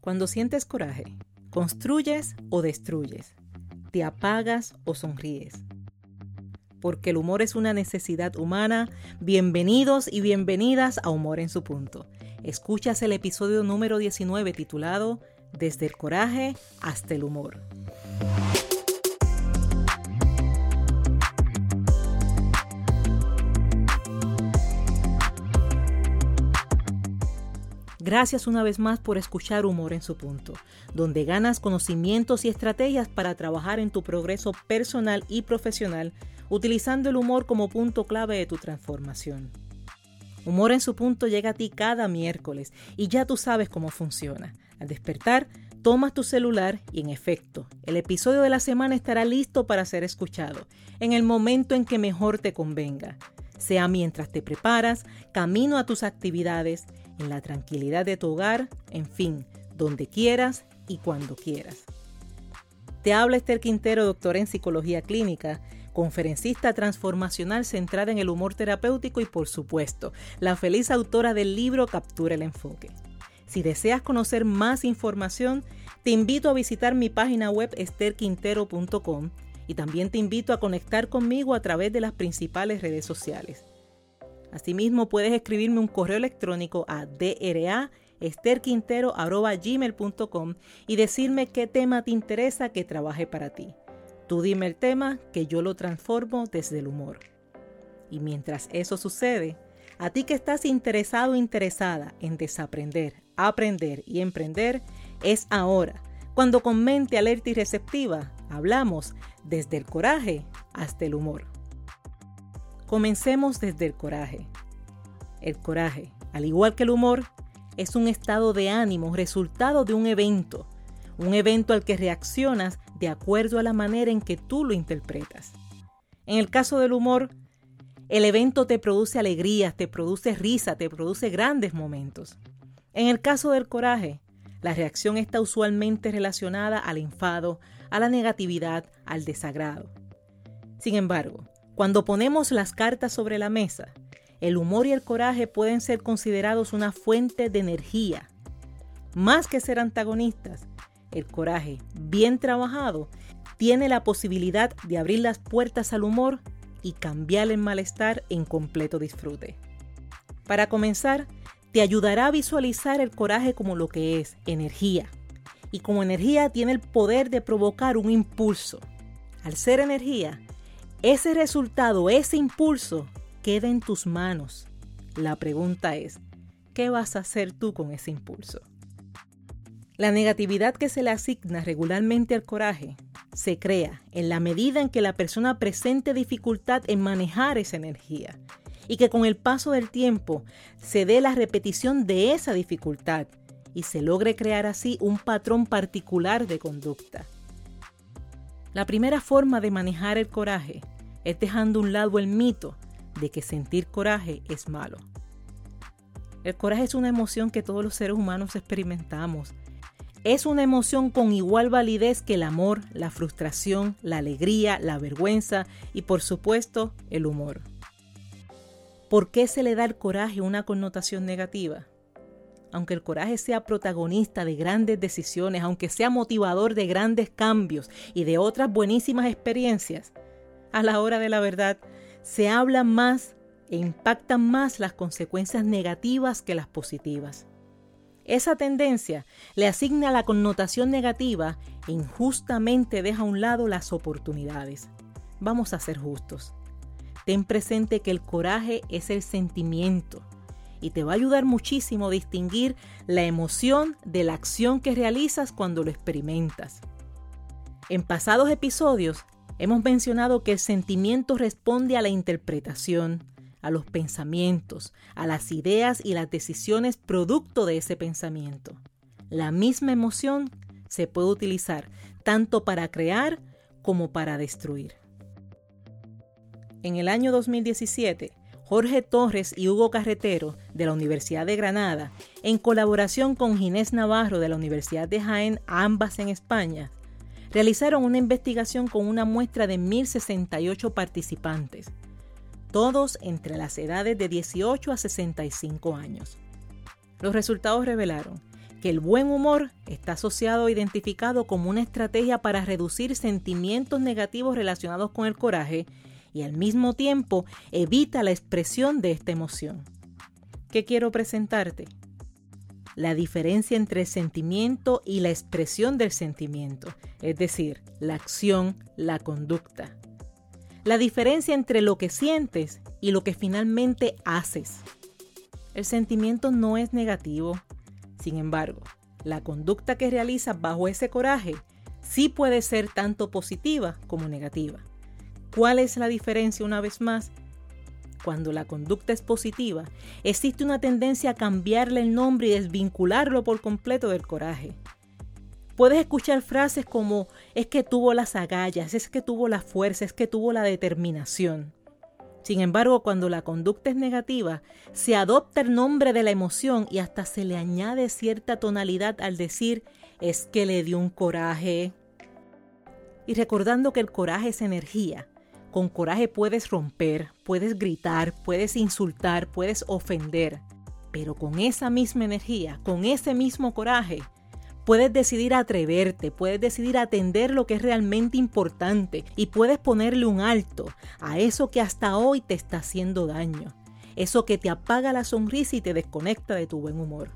Cuando sientes coraje, ¿construyes o destruyes? ¿Te apagas o sonríes? Porque el humor es una necesidad humana. Bienvenidos y bienvenidas a Humor en su punto. Escuchas el episodio número 19 titulado Desde el coraje hasta el humor. Gracias una vez más por escuchar Humor en su punto, donde ganas conocimientos y estrategias para trabajar en tu progreso personal y profesional, utilizando el humor como punto clave de tu transformación. Humor en su punto llega a ti cada miércoles y ya tú sabes cómo funciona. Al despertar, tomas tu celular y en efecto, el episodio de la semana estará listo para ser escuchado, en el momento en que mejor te convenga, sea mientras te preparas, camino a tus actividades, en la tranquilidad de tu hogar, en fin, donde quieras y cuando quieras. Te habla Esther Quintero, doctora en psicología clínica, conferencista transformacional centrada en el humor terapéutico y por supuesto, la feliz autora del libro Captura el Enfoque. Si deseas conocer más información, te invito a visitar mi página web esterquintero.com y también te invito a conectar conmigo a través de las principales redes sociales. Asimismo, puedes escribirme un correo electrónico a draesterquintero.gmail.com y decirme qué tema te interesa que trabaje para ti. Tú dime el tema que yo lo transformo desde el humor. Y mientras eso sucede, a ti que estás interesado o interesada en desaprender, aprender y emprender, es ahora, cuando con mente alerta y receptiva, hablamos desde el coraje hasta el humor. Comencemos desde el coraje. El coraje, al igual que el humor, es un estado de ánimo resultado de un evento, un evento al que reaccionas de acuerdo a la manera en que tú lo interpretas. En el caso del humor, el evento te produce alegría, te produce risa, te produce grandes momentos. En el caso del coraje, la reacción está usualmente relacionada al enfado, a la negatividad, al desagrado. Sin embargo, cuando ponemos las cartas sobre la mesa, el humor y el coraje pueden ser considerados una fuente de energía. Más que ser antagonistas, el coraje, bien trabajado, tiene la posibilidad de abrir las puertas al humor y cambiar el malestar en completo disfrute. Para comenzar, te ayudará a visualizar el coraje como lo que es, energía. Y como energía tiene el poder de provocar un impulso. Al ser energía, ese resultado, ese impulso, queda en tus manos. La pregunta es, ¿qué vas a hacer tú con ese impulso? La negatividad que se le asigna regularmente al coraje se crea en la medida en que la persona presente dificultad en manejar esa energía y que con el paso del tiempo se dé la repetición de esa dificultad y se logre crear así un patrón particular de conducta. La primera forma de manejar el coraje es dejando a un lado el mito de que sentir coraje es malo. El coraje es una emoción que todos los seres humanos experimentamos. Es una emoción con igual validez que el amor, la frustración, la alegría, la vergüenza y por supuesto el humor. ¿Por qué se le da al coraje una connotación negativa? Aunque el coraje sea protagonista de grandes decisiones, aunque sea motivador de grandes cambios y de otras buenísimas experiencias, a la hora de la verdad se habla más e impactan más las consecuencias negativas que las positivas. Esa tendencia le asigna la connotación negativa e injustamente deja a un lado las oportunidades. Vamos a ser justos. Ten presente que el coraje es el sentimiento, y te va a ayudar muchísimo a distinguir la emoción de la acción que realizas cuando lo experimentas. En pasados episodios hemos mencionado que el sentimiento responde a la interpretación, a los pensamientos, a las ideas y las decisiones producto de ese pensamiento. La misma emoción se puede utilizar tanto para crear como para destruir. En el año 2017, Jorge Torres y Hugo Carretero de la Universidad de Granada, en colaboración con Ginés Navarro de la Universidad de Jaén, ambas en España, realizaron una investigación con una muestra de 1.068 participantes, todos entre las edades de 18 a 65 años. Los resultados revelaron que el buen humor está asociado o identificado como una estrategia para reducir sentimientos negativos relacionados con el coraje y al mismo tiempo evita la expresión de esta emoción. ¿Qué quiero presentarte? La diferencia entre el sentimiento y la expresión del sentimiento, es decir, la acción, la conducta. La diferencia entre lo que sientes y lo que finalmente haces. El sentimiento no es negativo, sin embargo, la conducta que realizas bajo ese coraje sí puede ser tanto positiva como negativa. ¿Cuál es la diferencia una vez más? Cuando la conducta es positiva, existe una tendencia a cambiarle el nombre y desvincularlo por completo del coraje. Puedes escuchar frases como es que tuvo las agallas, es que tuvo la fuerza, es que tuvo la determinación. Sin embargo, cuando la conducta es negativa, se adopta el nombre de la emoción y hasta se le añade cierta tonalidad al decir es que le dio un coraje. Y recordando que el coraje es energía, con coraje puedes romper, puedes gritar, puedes insultar, puedes ofender, pero con esa misma energía, con ese mismo coraje, Puedes decidir atreverte, puedes decidir atender lo que es realmente importante y puedes ponerle un alto a eso que hasta hoy te está haciendo daño, eso que te apaga la sonrisa y te desconecta de tu buen humor.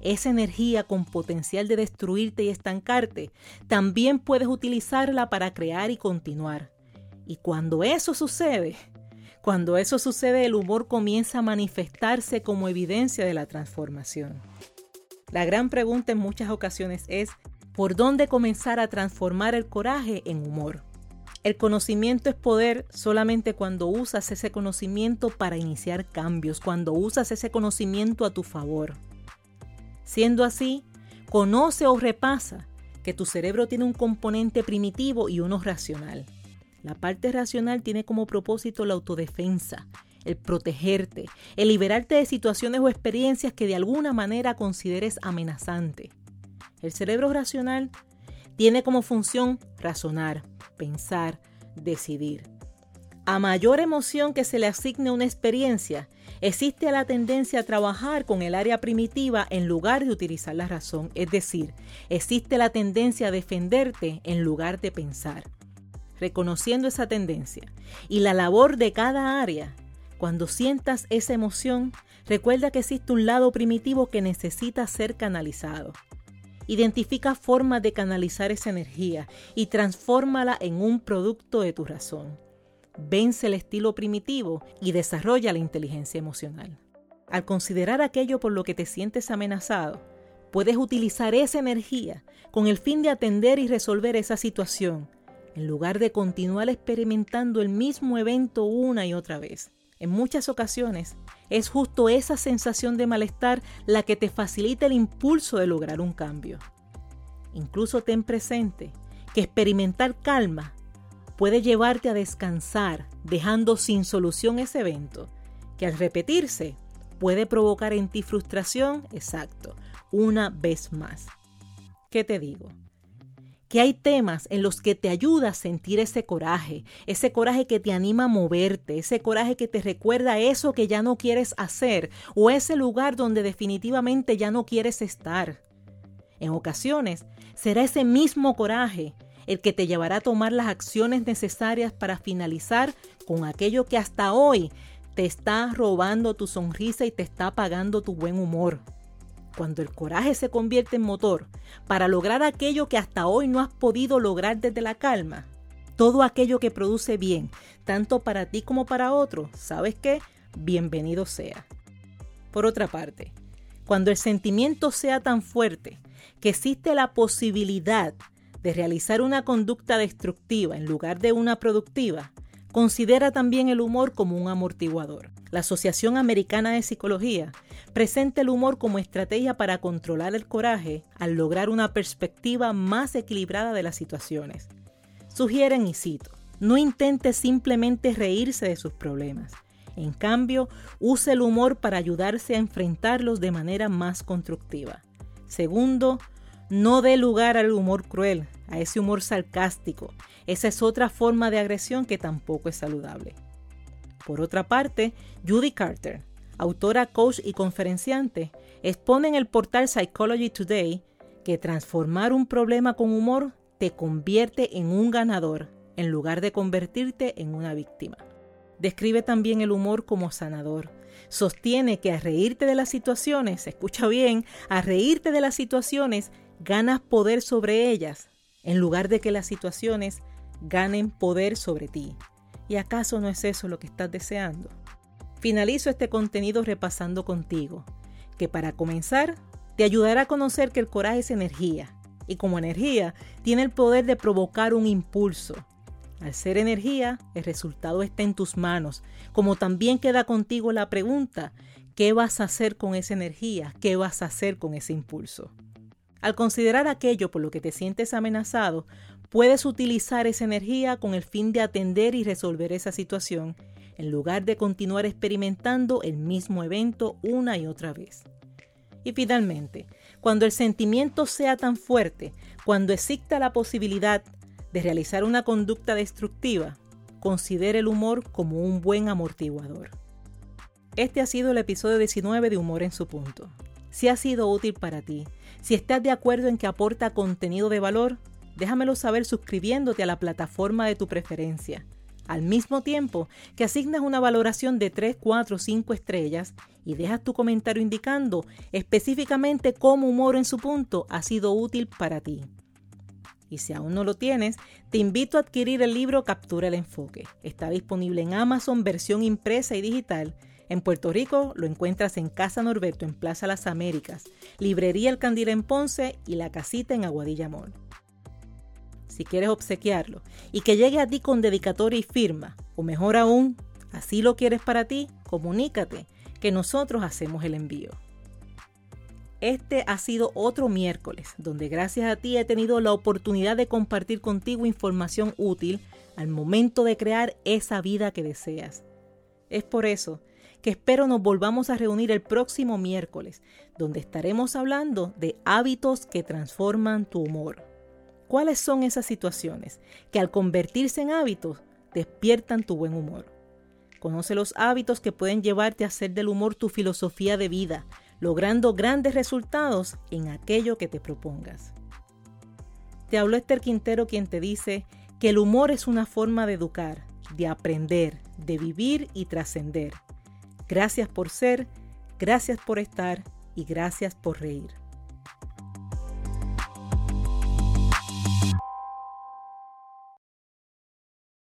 Esa energía con potencial de destruirte y estancarte, también puedes utilizarla para crear y continuar. Y cuando eso sucede, cuando eso sucede, el humor comienza a manifestarse como evidencia de la transformación. La gran pregunta en muchas ocasiones es, ¿por dónde comenzar a transformar el coraje en humor? El conocimiento es poder solamente cuando usas ese conocimiento para iniciar cambios, cuando usas ese conocimiento a tu favor. Siendo así, conoce o repasa que tu cerebro tiene un componente primitivo y uno racional. La parte racional tiene como propósito la autodefensa, el protegerte, el liberarte de situaciones o experiencias que de alguna manera consideres amenazante. El cerebro racional tiene como función razonar, pensar, decidir. A mayor emoción que se le asigne una experiencia, existe la tendencia a trabajar con el área primitiva en lugar de utilizar la razón, es decir, existe la tendencia a defenderte en lugar de pensar. Reconociendo esa tendencia y la labor de cada área, cuando sientas esa emoción, recuerda que existe un lado primitivo que necesita ser canalizado. Identifica formas de canalizar esa energía y transfórmala en un producto de tu razón. Vence el estilo primitivo y desarrolla la inteligencia emocional. Al considerar aquello por lo que te sientes amenazado, puedes utilizar esa energía con el fin de atender y resolver esa situación, en lugar de continuar experimentando el mismo evento una y otra vez. En muchas ocasiones es justo esa sensación de malestar la que te facilita el impulso de lograr un cambio. Incluso ten presente que experimentar calma puede llevarte a descansar dejando sin solución ese evento, que al repetirse puede provocar en ti frustración, exacto, una vez más. ¿Qué te digo? Que hay temas en los que te ayuda a sentir ese coraje, ese coraje que te anima a moverte, ese coraje que te recuerda eso que ya no quieres hacer o ese lugar donde definitivamente ya no quieres estar. En ocasiones será ese mismo coraje el que te llevará a tomar las acciones necesarias para finalizar con aquello que hasta hoy te está robando tu sonrisa y te está apagando tu buen humor. Cuando el coraje se convierte en motor para lograr aquello que hasta hoy no has podido lograr desde la calma, todo aquello que produce bien, tanto para ti como para otros, ¿sabes qué? Bienvenido sea. Por otra parte, cuando el sentimiento sea tan fuerte que existe la posibilidad de realizar una conducta destructiva en lugar de una productiva, considera también el humor como un amortiguador. La Asociación Americana de Psicología presenta el humor como estrategia para controlar el coraje al lograr una perspectiva más equilibrada de las situaciones. Sugieren, y cito, no intente simplemente reírse de sus problemas. En cambio, use el humor para ayudarse a enfrentarlos de manera más constructiva. Segundo, no dé lugar al humor cruel, a ese humor sarcástico. Esa es otra forma de agresión que tampoco es saludable. Por otra parte, Judy Carter, autora, coach y conferenciante, expone en el portal Psychology Today que transformar un problema con humor te convierte en un ganador en lugar de convertirte en una víctima. Describe también el humor como sanador. Sostiene que a reírte de las situaciones, escucha bien, a reírte de las situaciones ganas poder sobre ellas, en lugar de que las situaciones ganen poder sobre ti. ¿Y acaso no es eso lo que estás deseando? Finalizo este contenido repasando contigo, que para comenzar te ayudará a conocer que el coraje es energía, y como energía tiene el poder de provocar un impulso, al ser energía, el resultado está en tus manos, como también queda contigo la pregunta, ¿qué vas a hacer con esa energía? ¿Qué vas a hacer con ese impulso? Al considerar aquello por lo que te sientes amenazado, puedes utilizar esa energía con el fin de atender y resolver esa situación, en lugar de continuar experimentando el mismo evento una y otra vez. Y finalmente, cuando el sentimiento sea tan fuerte, cuando exista la posibilidad de realizar una conducta destructiva, considere el humor como un buen amortiguador. Este ha sido el episodio 19 de Humor en su punto. Si ha sido útil para ti, si estás de acuerdo en que aporta contenido de valor, déjamelo saber suscribiéndote a la plataforma de tu preferencia. Al mismo tiempo que asignas una valoración de 3, 4, 5 estrellas y dejas tu comentario indicando específicamente cómo humor en su punto ha sido útil para ti. Y si aún no lo tienes, te invito a adquirir el libro Captura el Enfoque. Está disponible en Amazon versión impresa y digital. En Puerto Rico lo encuentras en Casa Norberto en Plaza Las Américas, Librería El Candil en Ponce y La Casita en Aguadilla. Si quieres obsequiarlo y que llegue a ti con dedicatoria y firma, o mejor aún, así lo quieres para ti, comunícate que nosotros hacemos el envío. Este ha sido otro miércoles donde gracias a ti he tenido la oportunidad de compartir contigo información útil al momento de crear esa vida que deseas. Es por eso que espero nos volvamos a reunir el próximo miércoles, donde estaremos hablando de hábitos que transforman tu humor. ¿Cuáles son esas situaciones que al convertirse en hábitos despiertan tu buen humor? Conoce los hábitos que pueden llevarte a hacer del humor tu filosofía de vida, logrando grandes resultados en aquello que te propongas. Te habló Esther Quintero quien te dice que el humor es una forma de educar, de aprender, de vivir y trascender. Gracias por ser, gracias por estar y gracias por reír.